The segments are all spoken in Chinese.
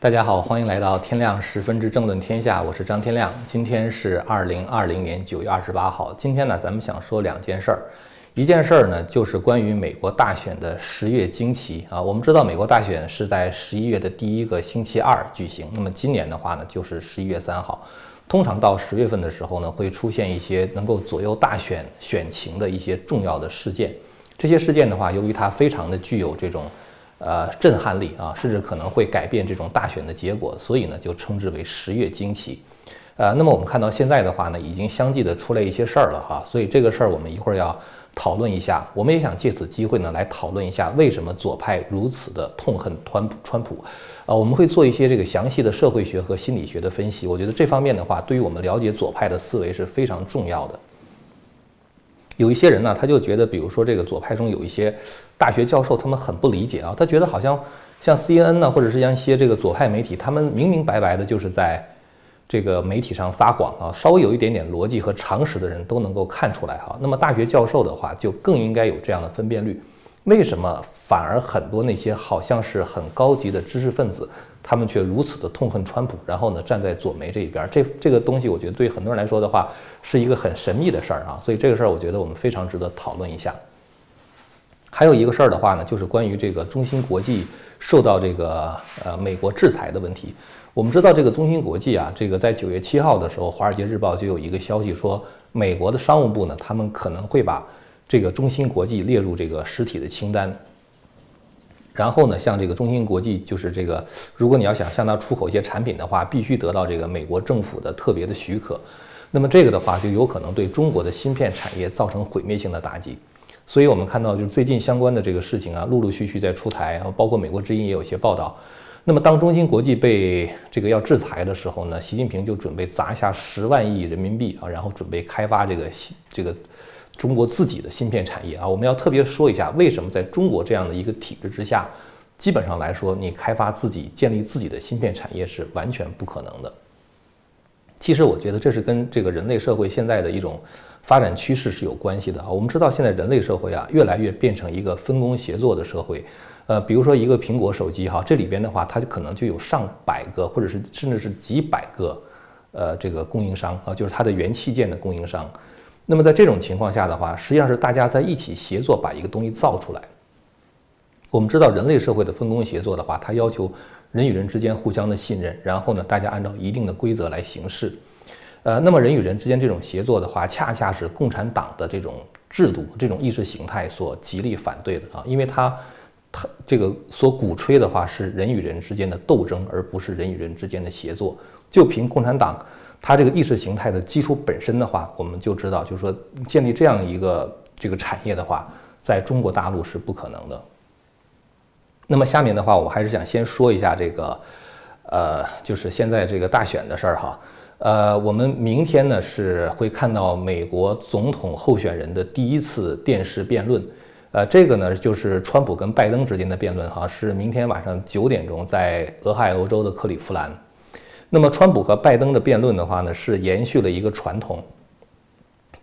大家好，欢迎来到天亮十分之政论天下，我是张天亮。今天是二零二零年九月二十八号。今天呢，咱们想说两件事儿。一件事儿呢，就是关于美国大选的十月惊奇啊。我们知道，美国大选是在十一月的第一个星期二举行。那么今年的话呢，就是十一月三号。通常到十月份的时候呢，会出现一些能够左右大选选情的一些重要的事件。这些事件的话，由于它非常的具有这种。呃，震撼力啊，甚至可能会改变这种大选的结果，所以呢，就称之为十月惊奇。呃，那么我们看到现在的话呢，已经相继的出来一些事儿了哈，所以这个事儿我们一会儿要讨论一下。我们也想借此机会呢，来讨论一下为什么左派如此的痛恨川普。川普，啊，我们会做一些这个详细的社会学和心理学的分析。我觉得这方面的话，对于我们了解左派的思维是非常重要的。有一些人呢，他就觉得，比如说这个左派中有一些大学教授，他们很不理解啊，他觉得好像像 CNN 呢，或者是像一些这个左派媒体，他们明明白白的就是在这个媒体上撒谎啊，稍微有一点点逻辑和常识的人都能够看出来哈。那么大学教授的话，就更应该有这样的分辨率。为什么反而很多那些好像是很高级的知识分子？他们却如此的痛恨川普，然后呢，站在左媒这一边，这这个东西，我觉得对很多人来说的话，是一个很神秘的事儿啊。所以这个事儿，我觉得我们非常值得讨论一下。还有一个事儿的话呢，就是关于这个中芯国际受到这个呃美国制裁的问题。我们知道这个中芯国际啊，这个在九月七号的时候，《华尔街日报》就有一个消息说，美国的商务部呢，他们可能会把这个中芯国际列入这个实体的清单。然后呢，像这个中芯国际，就是这个，如果你要想向它出口一些产品的话，必须得到这个美国政府的特别的许可。那么这个的话，就有可能对中国的芯片产业造成毁灭性的打击。所以我们看到，就是最近相关的这个事情啊，陆陆续续在出台，包括美国之音也有一些报道。那么当中芯国际被这个要制裁的时候呢，习近平就准备砸下十万亿人民币啊，然后准备开发这个这个。中国自己的芯片产业啊，我们要特别说一下，为什么在中国这样的一个体制之下，基本上来说，你开发自己、建立自己的芯片产业是完全不可能的。其实，我觉得这是跟这个人类社会现在的一种发展趋势是有关系的啊。我们知道，现在人类社会啊，越来越变成一个分工协作的社会。呃，比如说一个苹果手机哈，这里边的话，它可能就有上百个，或者是甚至是几百个，呃，这个供应商啊，就是它的元器件的供应商。那么在这种情况下的话，实际上是大家在一起协作把一个东西造出来。我们知道人类社会的分工协作的话，它要求人与人之间互相的信任，然后呢，大家按照一定的规则来行事。呃，那么人与人之间这种协作的话，恰恰是共产党的这种制度、这种意识形态所极力反对的啊，因为它它这个所鼓吹的话是人与人之间的斗争，而不是人与人之间的协作。就凭共产党。它这个意识形态的基础本身的话，我们就知道，就是说建立这样一个这个产业的话，在中国大陆是不可能的。那么下面的话，我还是想先说一下这个，呃，就是现在这个大选的事儿哈。呃，我们明天呢是会看到美国总统候选人的第一次电视辩论，呃，这个呢就是川普跟拜登之间的辩论哈，是明天晚上九点钟在俄亥俄州的克利夫兰。那么，川普和拜登的辩论的话呢，是延续了一个传统。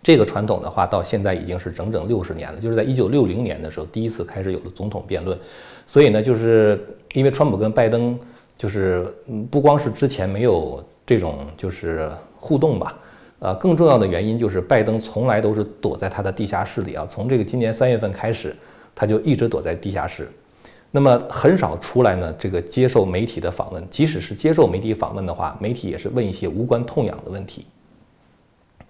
这个传统的话，到现在已经是整整六十年了，就是在一九六零年的时候，第一次开始有了总统辩论。所以呢，就是因为川普跟拜登，就是不光是之前没有这种就是互动吧，呃，更重要的原因就是拜登从来都是躲在他的地下室里啊，从这个今年三月份开始，他就一直躲在地下室。那么很少出来呢，这个接受媒体的访问，即使是接受媒体访问的话，媒体也是问一些无关痛痒的问题。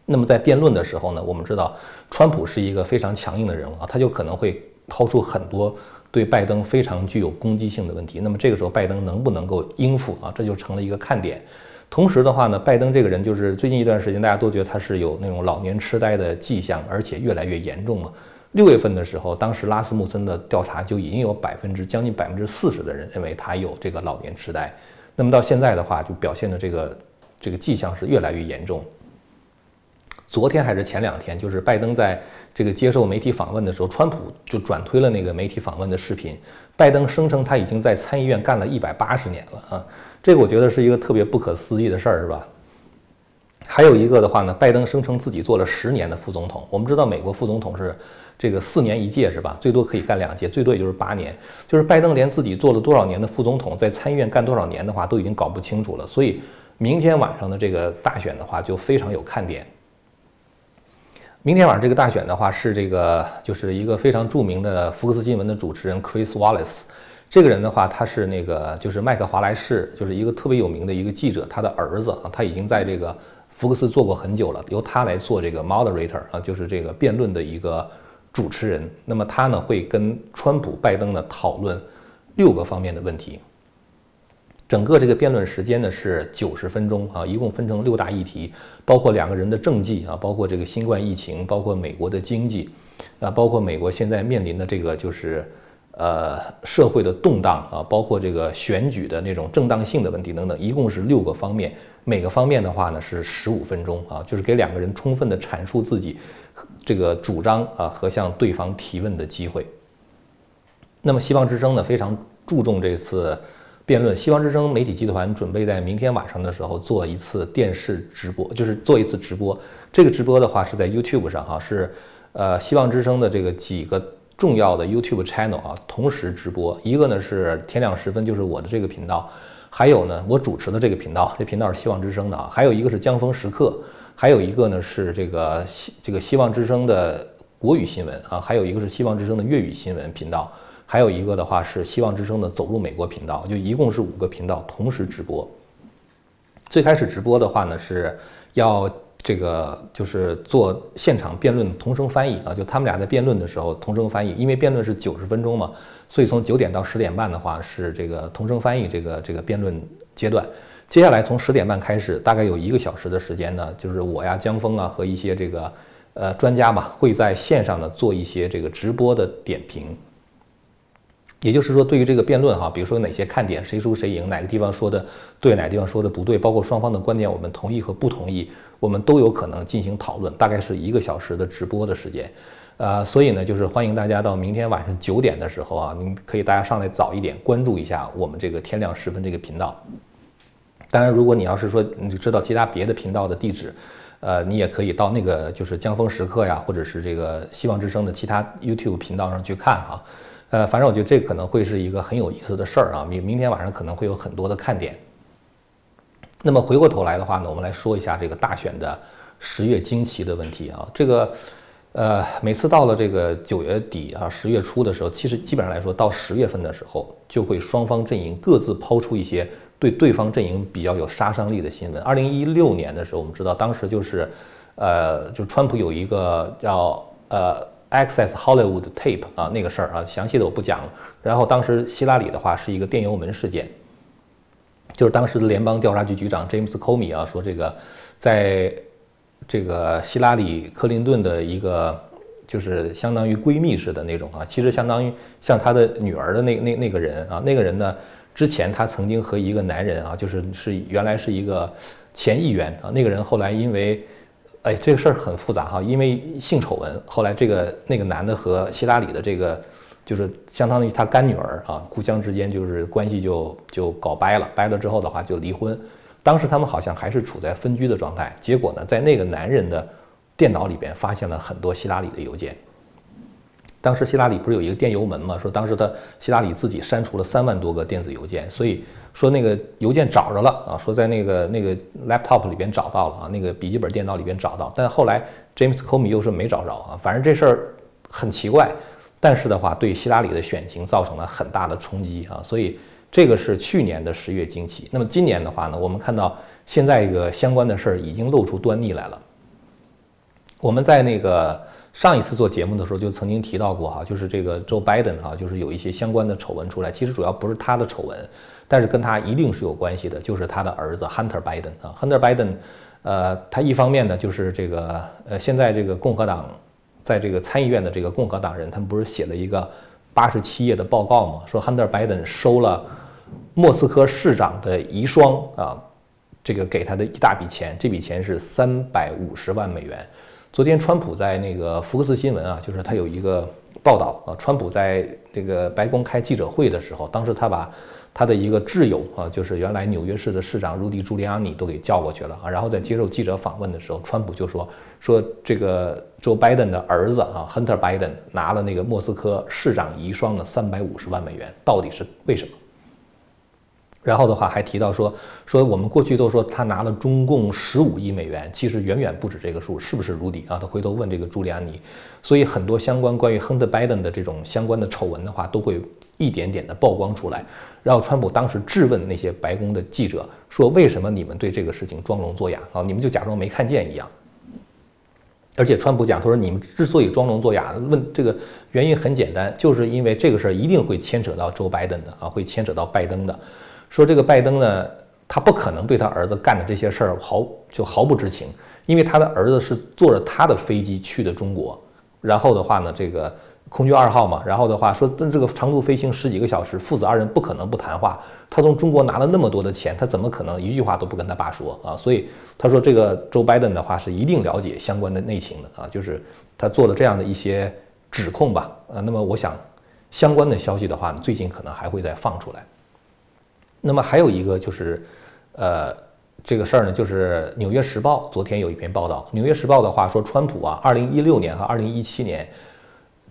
那么在辩论的时候呢，我们知道川普是一个非常强硬的人物啊，他就可能会抛出很多对拜登非常具有攻击性的问题。那么这个时候拜登能不能够应付啊？这就成了一个看点。同时的话呢，拜登这个人就是最近一段时间大家都觉得他是有那种老年痴呆的迹象，而且越来越严重了。六月份的时候，当时拉斯穆森的调查就已经有百分之将近百分之四十的人认为他有这个老年痴呆。那么到现在的话，就表现的这个这个迹象是越来越严重。昨天还是前两天，就是拜登在这个接受媒体访问的时候，川普就转推了那个媒体访问的视频。拜登声称他已经在参议院干了一百八十年了啊，这个我觉得是一个特别不可思议的事儿，是吧？还有一个的话呢，拜登声称自己做了十年的副总统。我们知道美国副总统是这个四年一届是吧？最多可以干两届，最多也就是八年。就是拜登连自己做了多少年的副总统，在参议院干多少年的话，都已经搞不清楚了。所以明天晚上的这个大选的话，就非常有看点。明天晚上这个大选的话，是这个就是一个非常著名的福克斯新闻的主持人 Chris Wallace。这个人的话，他是那个就是麦克华莱士，就是一个特别有名的一个记者，他的儿子啊，他已经在这个福克斯做过很久了，由他来做这个 moderator 啊，就是这个辩论的一个主持人。那么他呢会跟川普、拜登呢讨论六个方面的问题。整个这个辩论时间呢是九十分钟啊，一共分成六大议题，包括两个人的政绩啊，包括这个新冠疫情，包括美国的经济，啊，包括美国现在面临的这个就是呃社会的动荡啊，包括这个选举的那种正当性的问题等等，一共是六个方面，每个方面的话呢是十五分钟啊，就是给两个人充分的阐述自己这个主张啊和向对方提问的机会。那么希望之声呢非常注重这次。辩论，希望之声媒体集团准备在明天晚上的时候做一次电视直播，就是做一次直播。这个直播的话是在 YouTube 上哈，是呃希望之声的这个几个重要的 YouTube channel 啊同时直播。一个呢是天亮时分，就是我的这个频道；还有呢我主持的这个频道，这频道是希望之声的啊；还有一个是江峰时刻；还有一个呢是这个希这个希望之声的国语新闻啊；还有一个是希望之声的粤语新闻频道。还有一个的话是希望之声的走入美国频道，就一共是五个频道同时直播。最开始直播的话呢，是要这个就是做现场辩论同声翻译啊，就他们俩在辩论的时候同声翻译，因为辩论是九十分钟嘛，所以从九点到十点半的话是这个同声翻译这个这个辩论阶段。接下来从十点半开始，大概有一个小时的时间呢，就是我呀江峰啊和一些这个呃专家吧会在线上呢做一些这个直播的点评。也就是说，对于这个辩论哈，比如说哪些看点，谁输谁赢，哪个地方说的对，哪个地方说的不对，包括双方的观点，我们同意和不同意，我们都有可能进行讨论。大概是一个小时的直播的时间，呃，所以呢，就是欢迎大家到明天晚上九点的时候啊，您可以大家上来早一点，关注一下我们这个天亮时分这个频道。当然，如果你要是说你知道其他别的频道的地址，呃，你也可以到那个就是江峰时刻呀，或者是这个希望之声的其他 YouTube 频道上去看哈。呃，反正我觉得这可能会是一个很有意思的事儿啊，明明天晚上可能会有很多的看点。那么回过头来的话呢，我们来说一下这个大选的十月惊奇的问题啊。这个呃，每次到了这个九月底啊，十月初的时候，其实基本上来说，到十月份的时候，就会双方阵营各自抛出一些对对方阵营比较有杀伤力的新闻。二零一六年的时候，我们知道当时就是呃，就川普有一个叫呃。Access Hollywood tape 啊，那个事儿啊，详细的我不讲了。然后当时希拉里的话是一个电邮门事件，就是当时的联邦调查局局长 James Comey 啊说这个，在这个希拉里克林顿的一个就是相当于闺蜜似的那种啊，其实相当于像他的女儿的那那那个人啊，那个人呢之前他曾经和一个男人啊，就是是原来是一个前议员啊，那个人后来因为。哎，这个事儿很复杂哈，因为性丑闻，后来这个那个男的和希拉里的这个，就是相当于他干女儿啊，互相之间就是关系就就搞掰了，掰了之后的话就离婚。当时他们好像还是处在分居的状态，结果呢，在那个男人的电脑里边发现了很多希拉里的邮件。当时希拉里不是有一个电邮门吗？说当时他希拉里自己删除了三万多个电子邮件，所以。说那个邮件找着了啊，说在那个那个 laptop 里边找到了啊，那个笔记本电脑里边找到，但后来 James Comey 又说没找着啊，反正这事儿很奇怪，但是的话对希拉里的选情造成了很大的冲击啊，所以这个是去年的十月惊奇。那么今年的话呢，我们看到现在一个相关的事儿已经露出端倪来了。我们在那个上一次做节目的时候就曾经提到过哈，就是这个 Joe Biden 哈，就是有一些相关的丑闻出来，其实主要不是他的丑闻。但是跟他一定是有关系的，就是他的儿子 Hunter Biden 啊，Hunter Biden，呃，他一方面呢，就是这个呃，现在这个共和党在这个参议院的这个共和党人，他们不是写了一个八十七页的报告嘛？说 Hunter Biden 收了莫斯科市长的遗孀啊，这个给他的一大笔钱，这笔钱是三百五十万美元。昨天川普在那个福克斯新闻啊，就是他有一个报道啊，川普在这个白宫开记者会的时候，当时他把他的一个挚友啊，就是原来纽约市的市长鲁迪·朱利安尼都给叫过去了啊。然后在接受记者访问的时候，川普就说说这个 Joe Biden 的儿子啊，Hunter Biden 拿了那个莫斯科市长遗孀的三百五十万美元，到底是为什么？然后的话还提到说说我们过去都说他拿了中共十五亿美元，其实远远不止这个数，是不是卢迪啊？他回头问这个朱利安尼，所以很多相关关于亨特拜登的这种相关的丑闻的话，都会一点点的曝光出来。然后川普当时质问那些白宫的记者说：“为什么你们对这个事情装聋作哑啊？你们就假装没看见一样。”而且川普讲，他说：“你们之所以装聋作哑，问这个原因很简单，就是因为这个事儿一定会牵扯到周拜登的啊，会牵扯到拜登的。”说这个拜登呢，他不可能对他儿子干的这些事儿毫就毫不知情，因为他的儿子是坐着他的飞机去的中国，然后的话呢，这个空军二号嘛，然后的话说，这个长途飞行十几个小时，父子二人不可能不谈话。他从中国拿了那么多的钱，他怎么可能一句话都不跟他爸说啊？所以他说这个周拜登的话是一定了解相关的内情的啊，就是他做了这样的一些指控吧。呃，那么我想相关的消息的话，最近可能还会再放出来。那么还有一个就是，呃，这个事儿呢，就是《纽约时报》昨天有一篇报道，《纽约时报》的话说，川普啊，二零一六年和二零一七年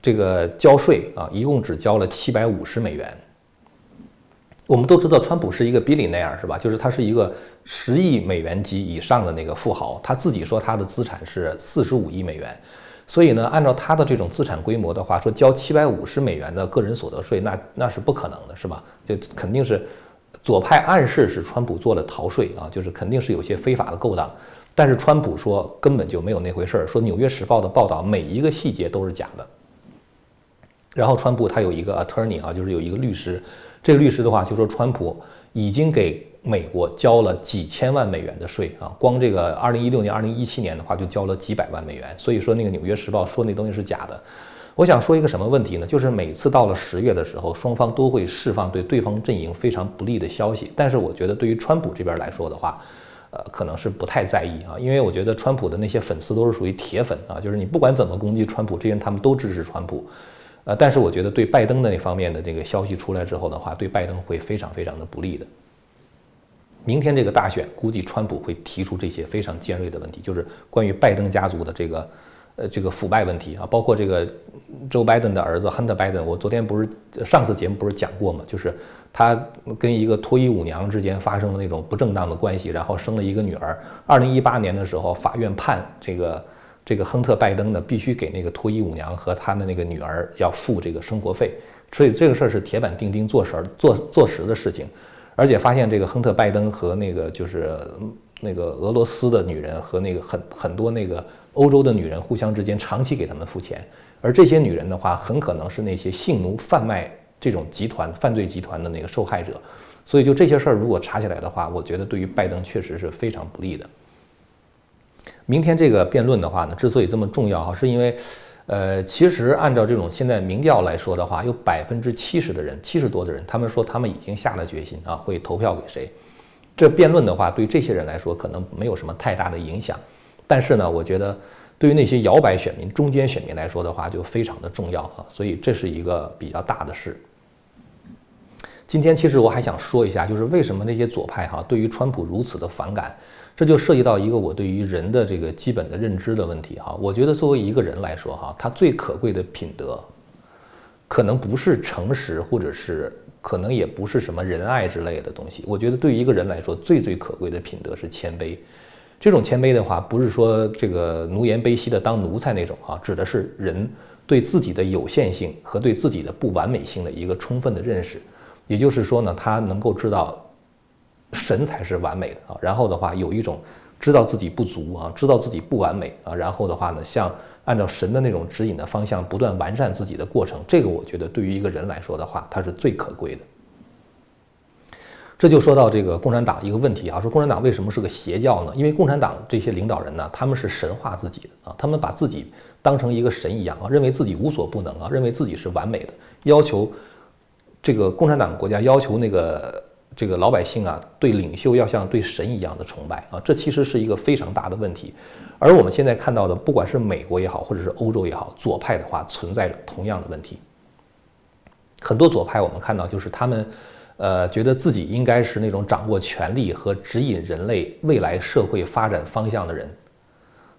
这个交税啊，一共只交了七百五十美元。我们都知道，川普是一个 billionaire 是吧？就是他是一个十亿美元级以上的那个富豪，他自己说他的资产是四十五亿美元，所以呢，按照他的这种资产规模的话，说交七百五十美元的个人所得税，那那是不可能的，是吧？就肯定是。左派暗示是川普做了逃税啊，就是肯定是有些非法的勾当，但是川普说根本就没有那回事儿，说《纽约时报》的报道每一个细节都是假的。然后川普他有一个 attorney 啊，就是有一个律师，这个律师的话就说川普已经给美国交了几千万美元的税啊，光这个2016年、2017年的话就交了几百万美元，所以说那个《纽约时报》说那东西是假的。我想说一个什么问题呢？就是每次到了十月的时候，双方都会释放对对方阵营非常不利的消息。但是我觉得对于川普这边来说的话，呃，可能是不太在意啊，因为我觉得川普的那些粉丝都是属于铁粉啊，就是你不管怎么攻击川普，这些人他们都支持川普。呃，但是我觉得对拜登的那方面的这个消息出来之后的话，对拜登会非常非常的不利的。明天这个大选，估计川普会提出这些非常尖锐的问题，就是关于拜登家族的这个。呃，这个腐败问题啊，包括这个 Joe Biden 的儿子 Hunter Biden，我昨天不是上次节目不是讲过吗？就是他跟一个脱衣舞娘之间发生了那种不正当的关系，然后生了一个女儿。二零一八年的时候，法院判这个这个亨特拜登呢，必须给那个脱衣舞娘和他的那个女儿要付这个生活费。所以这个事儿是铁板钉钉做实做做实的事情，而且发现这个亨特拜登和那个就是那个俄罗斯的女人和那个很很多那个。欧洲的女人互相之间长期给他们付钱，而这些女人的话，很可能是那些性奴贩卖这种集团犯罪集团的那个受害者，所以就这些事儿如果查起来的话，我觉得对于拜登确实是非常不利的。明天这个辩论的话呢，之所以这么重要哈，是因为，呃，其实按照这种现在民调来说的话，有百分之七十的人，七十多的人，他们说他们已经下了决心啊，会投票给谁。这辩论的话，对这些人来说可能没有什么太大的影响。但是呢，我觉得对于那些摇摆选民、中间选民来说的话，就非常的重要啊，所以这是一个比较大的事。今天其实我还想说一下，就是为什么那些左派哈对于川普如此的反感，这就涉及到一个我对于人的这个基本的认知的问题哈。我觉得作为一个人来说哈，他最可贵的品德，可能不是诚实，或者是可能也不是什么仁爱之类的东西。我觉得对于一个人来说，最最可贵的品德是谦卑。这种谦卑的话，不是说这个奴颜卑膝的当奴才那种啊，指的是人对自己的有限性和对自己的不完美性的一个充分的认识。也就是说呢，他能够知道神才是完美的啊，然后的话有一种知道自己不足啊，知道自己不完美啊，然后的话呢，像按照神的那种指引的方向不断完善自己的过程，这个我觉得对于一个人来说的话，它是最可贵的。这就说到这个共产党一个问题啊，说共产党为什么是个邪教呢？因为共产党这些领导人呢，他们是神化自己的啊，他们把自己当成一个神一样啊，认为自己无所不能啊，认为自己是完美的，要求这个共产党国家要求那个这个老百姓啊，对领袖要像对神一样的崇拜啊，这其实是一个非常大的问题。而我们现在看到的，不管是美国也好，或者是欧洲也好，左派的话存在着同样的问题。很多左派我们看到就是他们。呃，觉得自己应该是那种掌握权力和指引人类未来社会发展方向的人。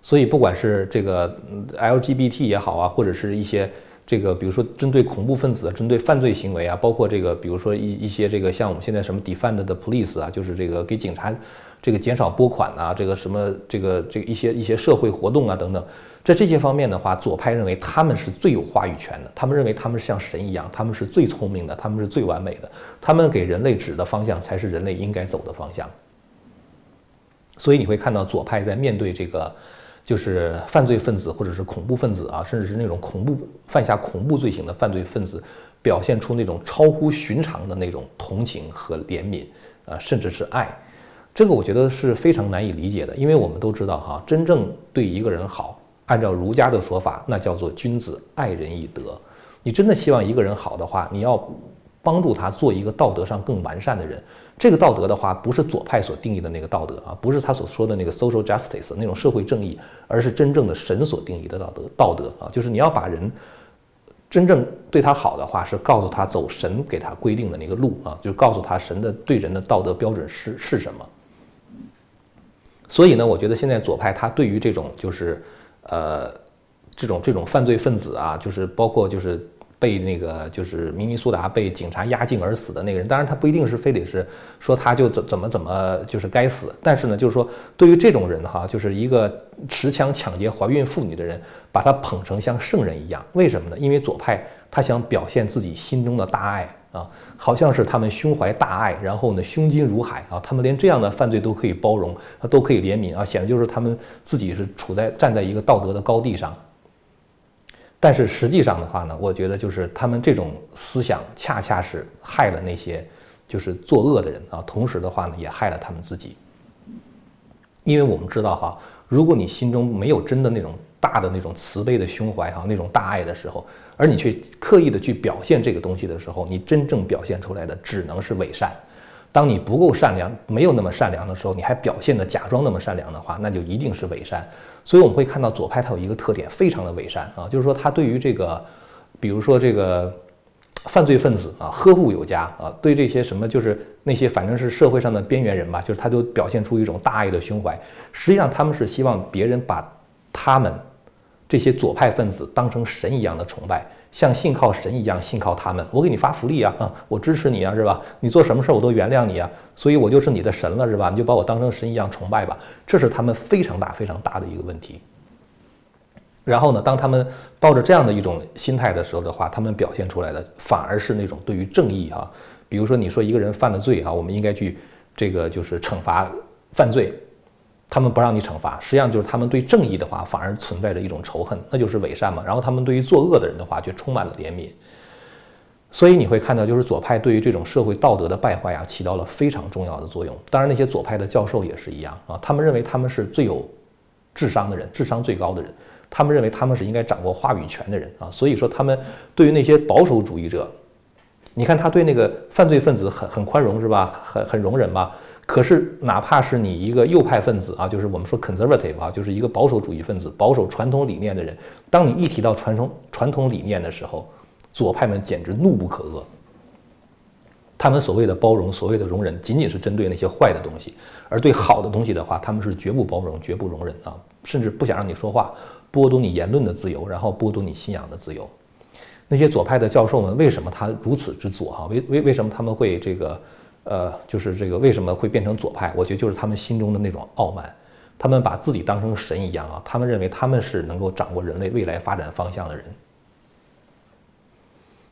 所以，不管是这个 LGBT 也好啊，或者是一些这个，比如说针对恐怖分子、针对犯罪行为啊，包括这个，比如说一一些这个像我们现在什么 defend the police 啊，就是这个给警察这个减少拨款啊，这个什么这个这个一些一些社会活动啊等等，在这些方面的话，左派认为他们是最有话语权的，他们认为他们像神一样，他们是最聪明的，他们是最完美的，他们给人类指的方向才是人类应该走的方向。所以你会看到左派在面对这个。就是犯罪分子或者是恐怖分子啊，甚至是那种恐怖犯下恐怖罪行的犯罪分子，表现出那种超乎寻常的那种同情和怜悯啊，甚至是爱。这个我觉得是非常难以理解的，因为我们都知道哈，真正对一个人好，按照儒家的说法，那叫做君子爱人以德。你真的希望一个人好的话，你要帮助他做一个道德上更完善的人。这个道德的话，不是左派所定义的那个道德啊，不是他所说的那个 social justice 那种社会正义，而是真正的神所定义的道德。道德啊，就是你要把人真正对他好的话，是告诉他走神给他规定的那个路啊，就告诉他神的对人的道德标准是是什么。所以呢，我觉得现在左派他对于这种就是呃这种这种犯罪分子啊，就是包括就是。被那个就是明尼苏达被警察压境而死的那个人，当然他不一定是非得是说他就怎怎么怎么就是该死，但是呢，就是说对于这种人哈，就是一个持枪抢劫怀孕妇女的人，把他捧成像圣人一样，为什么呢？因为左派他想表现自己心中的大爱啊，好像是他们胸怀大爱，然后呢胸襟如海啊，他们连这样的犯罪都可以包容，都可以怜悯啊，显得就是他们自己是处在站在一个道德的高地上。但是实际上的话呢，我觉得就是他们这种思想恰恰是害了那些就是作恶的人啊，同时的话呢也害了他们自己。因为我们知道哈，如果你心中没有真的那种大的那种慈悲的胸怀哈，那种大爱的时候，而你去刻意的去表现这个东西的时候，你真正表现出来的只能是伪善。当你不够善良，没有那么善良的时候，你还表现的假装那么善良的话，那就一定是伪善。所以我们会看到左派他有一个特点，非常的伪善啊，就是说他对于这个，比如说这个犯罪分子啊，呵护有加啊，对这些什么就是那些反正是社会上的边缘人吧，就是他都表现出一种大爱的胸怀。实际上他们是希望别人把他们这些左派分子当成神一样的崇拜。像信靠神一样信靠他们，我给你发福利啊，啊，我支持你啊，是吧？你做什么事儿我都原谅你啊，所以我就是你的神了，是吧？你就把我当成神一样崇拜吧，这是他们非常大非常大的一个问题。然后呢，当他们抱着这样的一种心态的时候的话，他们表现出来的反而是那种对于正义哈，比如说你说一个人犯了罪啊，我们应该去这个就是惩罚犯罪。他们不让你惩罚，实际上就是他们对正义的话反而存在着一种仇恨，那就是伪善嘛。然后他们对于作恶的人的话却充满了怜悯。所以你会看到，就是左派对于这种社会道德的败坏啊，起到了非常重要的作用。当然，那些左派的教授也是一样啊，他们认为他们是最有智商的人，智商最高的人，他们认为他们是应该掌握话语权的人啊。所以说，他们对于那些保守主义者，你看他对那个犯罪分子很很宽容是吧？很很容忍吧？可是，哪怕是你一个右派分子啊，就是我们说 conservative 啊，就是一个保守主义分子、保守传统理念的人，当你一提到传统传统理念的时候，左派们简直怒不可遏。他们所谓的包容、所谓的容忍，仅仅是针对那些坏的东西，而对好的东西的话，他们是绝不包容、绝不容忍啊，甚至不想让你说话，剥夺你言论的自由，然后剥夺你信仰的自由。那些左派的教授们为什么他如此之左哈？为为为什么他们会这个？呃，就是这个为什么会变成左派？我觉得就是他们心中的那种傲慢，他们把自己当成神一样啊，他们认为他们是能够掌握人类未来发展方向的人，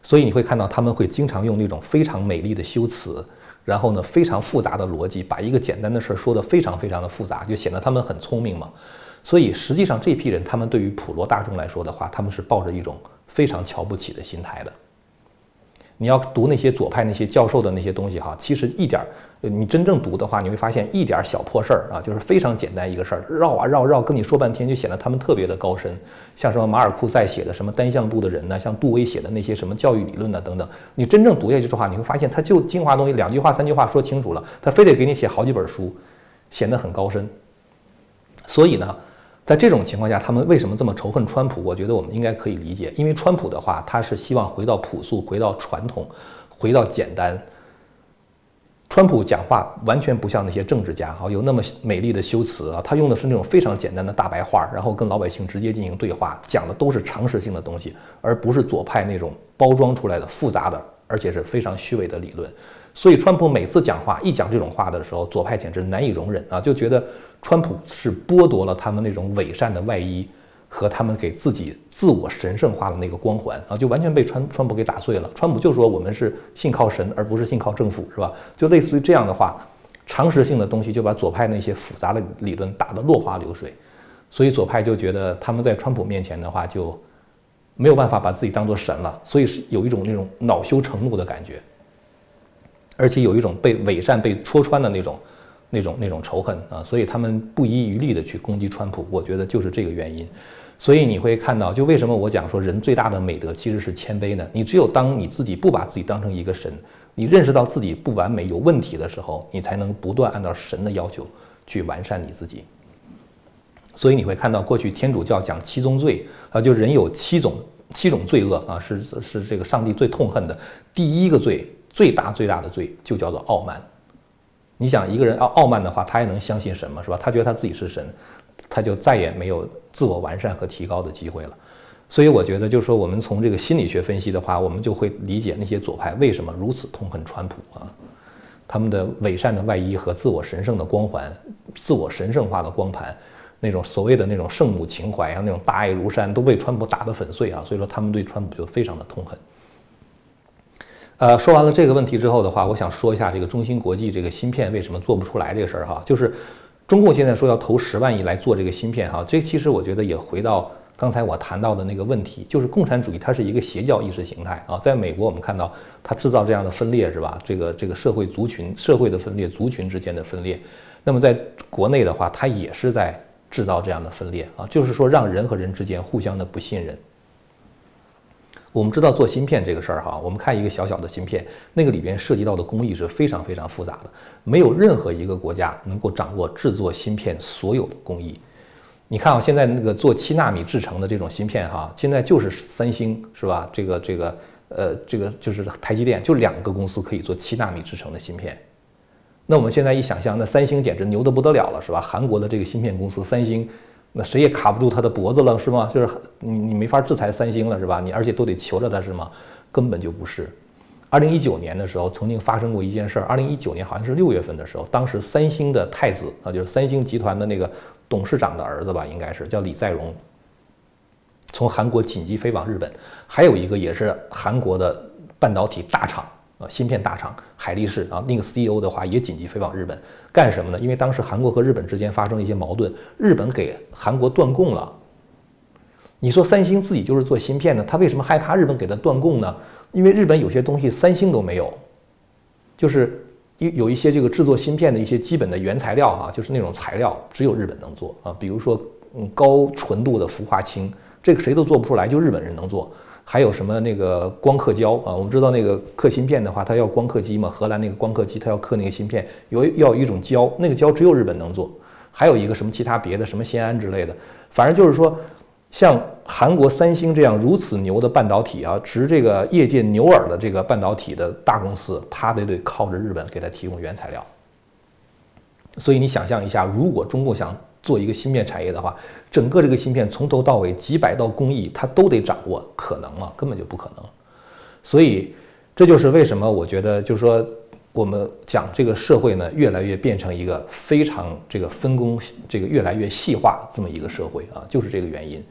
所以你会看到他们会经常用那种非常美丽的修辞，然后呢非常复杂的逻辑，把一个简单的事儿说得非常非常的复杂，就显得他们很聪明嘛。所以实际上这批人，他们对于普罗大众来说的话，他们是抱着一种非常瞧不起的心态的。你要读那些左派那些教授的那些东西哈，其实一点儿，你真正读的话，你会发现一点小破事儿啊，就是非常简单一个事儿，绕啊绕绕，跟你说半天，就显得他们特别的高深。像什么马尔库塞写的什么单向度的人呢，像杜威写的那些什么教育理论呢等等，你真正读下去的话，你会发现他就精华东西两句话三句话说清楚了，他非得给你写好几本书，显得很高深。所以呢。在这种情况下，他们为什么这么仇恨川普？我觉得我们应该可以理解，因为川普的话，他是希望回到朴素，回到传统，回到简单，川普讲话完全不像那些政治家哈，有那么美丽的修辞啊，他用的是那种非常简单的大白话，然后跟老百姓直接进行对话，讲的都是常识性的东西，而不是左派那种包装出来的复杂的，而且是非常虚伪的理论。所以，川普每次讲话一讲这种话的时候，左派简直难以容忍啊，就觉得川普是剥夺了他们那种伪善的外衣。和他们给自己自我神圣化的那个光环啊，就完全被川川普给打碎了。川普就说我们是信靠神，而不是信靠政府，是吧？就类似于这样的话，常识性的东西就把左派那些复杂的理论打得落花流水。所以左派就觉得他们在川普面前的话就没有办法把自己当做神了，所以是有一种那种恼羞成怒的感觉，而且有一种被伪善被戳穿的那种那种那种仇恨啊，所以他们不遗余力的去攻击川普。我觉得就是这个原因。所以你会看到，就为什么我讲说人最大的美德其实是谦卑呢？你只有当你自己不把自己当成一个神，你认识到自己不完美、有问题的时候，你才能不断按照神的要求去完善你自己。所以你会看到，过去天主教讲七宗罪啊，就人有七种七种罪恶啊，是是这个上帝最痛恨的第一个罪，最大最大的罪就叫做傲慢。你想一个人要傲慢的话，他还能相信什么是吧？他觉得他自己是神。他就再也没有自我完善和提高的机会了，所以我觉得，就是说，我们从这个心理学分析的话，我们就会理解那些左派为什么如此痛恨川普啊，他们的伪善的外衣和自我神圣的光环、自我神圣化的光盘，那种所谓的那种圣母情怀啊，那种大爱如山，都被川普打得粉碎啊，所以说他们对川普就非常的痛恨。呃，说完了这个问题之后的话，我想说一下这个中芯国际这个芯片为什么做不出来这个事儿哈，就是。中共现在说要投十万亿来做这个芯片，哈，这其实我觉得也回到刚才我谈到的那个问题，就是共产主义它是一个邪教意识形态啊，在美国我们看到它制造这样的分裂是吧？这个这个社会族群社会的分裂，族群之间的分裂，那么在国内的话，它也是在制造这样的分裂啊，就是说让人和人之间互相的不信任。我们知道做芯片这个事儿哈，我们看一个小小的芯片，那个里边涉及到的工艺是非常非常复杂的，没有任何一个国家能够掌握制作芯片所有的工艺。你看啊，现在那个做七纳米制成的这种芯片哈，现在就是三星是吧？这个这个呃，这个就是台积电，就两个公司可以做七纳米制成的芯片。那我们现在一想象，那三星简直牛得不得了了是吧？韩国的这个芯片公司三星。那谁也卡不住他的脖子了，是吗？就是你你没法制裁三星了，是吧？你而且都得求着他，是吗？根本就不是。二零一九年的时候，曾经发生过一件事儿。二零一九年好像是六月份的时候，当时三星的太子啊，就是三星集团的那个董事长的儿子吧，应该是叫李在镕，从韩国紧急飞往日本。还有一个也是韩国的半导体大厂。啊，芯片大厂海力士啊，那个 CEO 的话也紧急飞往日本，干什么呢？因为当时韩国和日本之间发生了一些矛盾，日本给韩国断供了。你说三星自己就是做芯片的，他为什么害怕日本给他断供呢？因为日本有些东西三星都没有，就是有有一些这个制作芯片的一些基本的原材料哈，就是那种材料只有日本能做啊，比如说嗯高纯度的氟化氢，这个谁都做不出来，就日本人能做。还有什么那个光刻胶啊？我们知道那个刻芯片的话，它要光刻机嘛。荷兰那个光刻机，它要刻那个芯片，有要一种胶，那个胶只有日本能做。还有一个什么其他别的，什么酰胺之类的，反正就是说，像韩国三星这样如此牛的半导体啊，值这个业界牛耳的这个半导体的大公司，它得得靠着日本给它提供原材料。所以你想象一下，如果中共想。做一个芯片产业的话，整个这个芯片从头到尾几百道工艺，它都得掌握，可能吗？根本就不可能。所以，这就是为什么我觉得，就是说，我们讲这个社会呢，越来越变成一个非常这个分工，这个越来越细化这么一个社会啊，就是这个原因。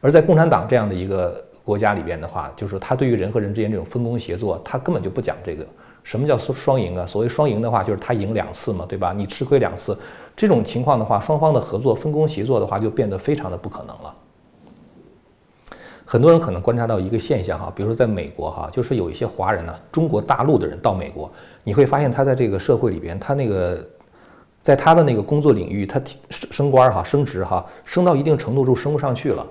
而在共产党这样的一个国家里边的话，就是他对于人和人之间这种分工协作，他根本就不讲这个。什么叫双双赢啊？所谓双赢的话，就是他赢两次嘛，对吧？你吃亏两次，这种情况的话，双方的合作分工协作的话，就变得非常的不可能了。很多人可能观察到一个现象哈，比如说在美国哈，就是有一些华人呢，中国大陆的人到美国，你会发现他在这个社会里边，他那个在他的那个工作领域，他升升官哈，升职哈，升到一定程度就升不上去了。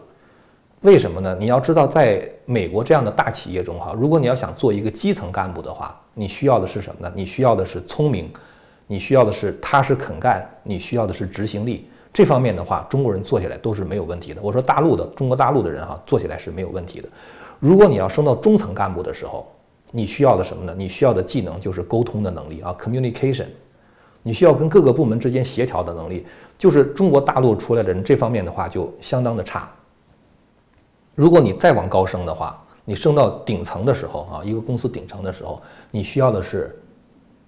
为什么呢？你要知道，在美国这样的大企业中哈，如果你要想做一个基层干部的话，你需要的是什么呢？你需要的是聪明，你需要的是踏实肯干，你需要的是执行力。这方面的话，中国人做起来都是没有问题的。我说大陆的中国大陆的人哈，做起来是没有问题的。如果你要升到中层干部的时候，你需要的什么呢？你需要的技能就是沟通的能力啊，communication。你需要跟各个部门之间协调的能力，就是中国大陆出来的人这方面的话就相当的差。如果你再往高升的话，你升到顶层的时候啊，一个公司顶层的时候，你需要的是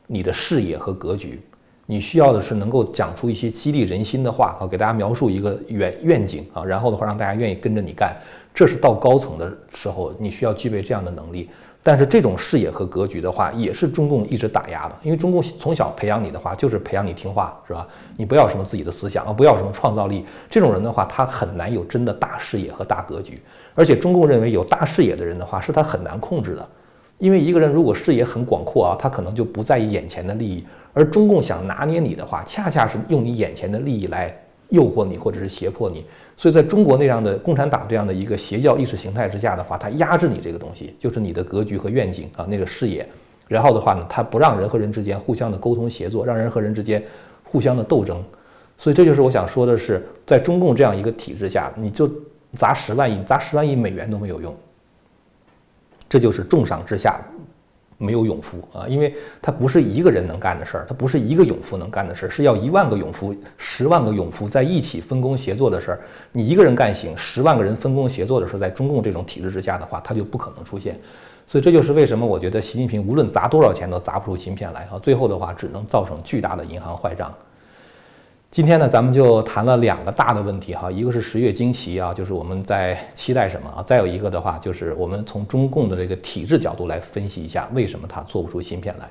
你的视野和格局，你需要的是能够讲出一些激励人心的话啊，给大家描述一个远愿景啊，然后的话让大家愿意跟着你干，这是到高层的时候你需要具备这样的能力。但是这种视野和格局的话，也是中共一直打压的。因为中共从小培养你的话，就是培养你听话，是吧？你不要什么自己的思想啊，不要什么创造力。这种人的话，他很难有真的大视野和大格局。而且中共认为有大视野的人的话，是他很难控制的。因为一个人如果视野很广阔啊，他可能就不在意眼前的利益。而中共想拿捏你的话，恰恰是用你眼前的利益来。诱惑你，或者是胁迫你，所以在中国那样的共产党这样的一个邪教意识形态之下的话，它压制你这个东西，就是你的格局和愿景啊，那个视野。然后的话呢，它不让人和人之间互相的沟通协作，让人和人之间互相的斗争。所以这就是我想说的是，在中共这样一个体制下，你就砸十万亿，砸十万亿美元都没有用。这就是重赏之下。没有勇夫啊，因为他不是一个人能干的事儿，他不是一个勇夫能干的事儿，是要一万个勇夫、十万个勇夫在一起分工协作的事儿。你一个人干行，十万个人分工协作的时候，在中共这种体制之下的话，他就不可能出现。所以这就是为什么我觉得习近平无论砸多少钱都砸不出芯片来啊，最后的话只能造成巨大的银行坏账。今天呢，咱们就谈了两个大的问题哈，一个是十月惊奇啊，就是我们在期待什么啊？再有一个的话，就是我们从中共的这个体制角度来分析一下，为什么它做不出芯片来。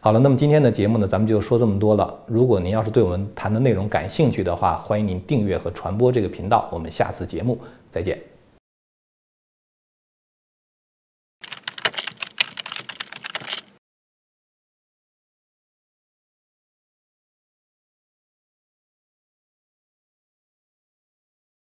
好了，那么今天的节目呢，咱们就说这么多了。如果您要是对我们谈的内容感兴趣的话，欢迎您订阅和传播这个频道。我们下次节目再见。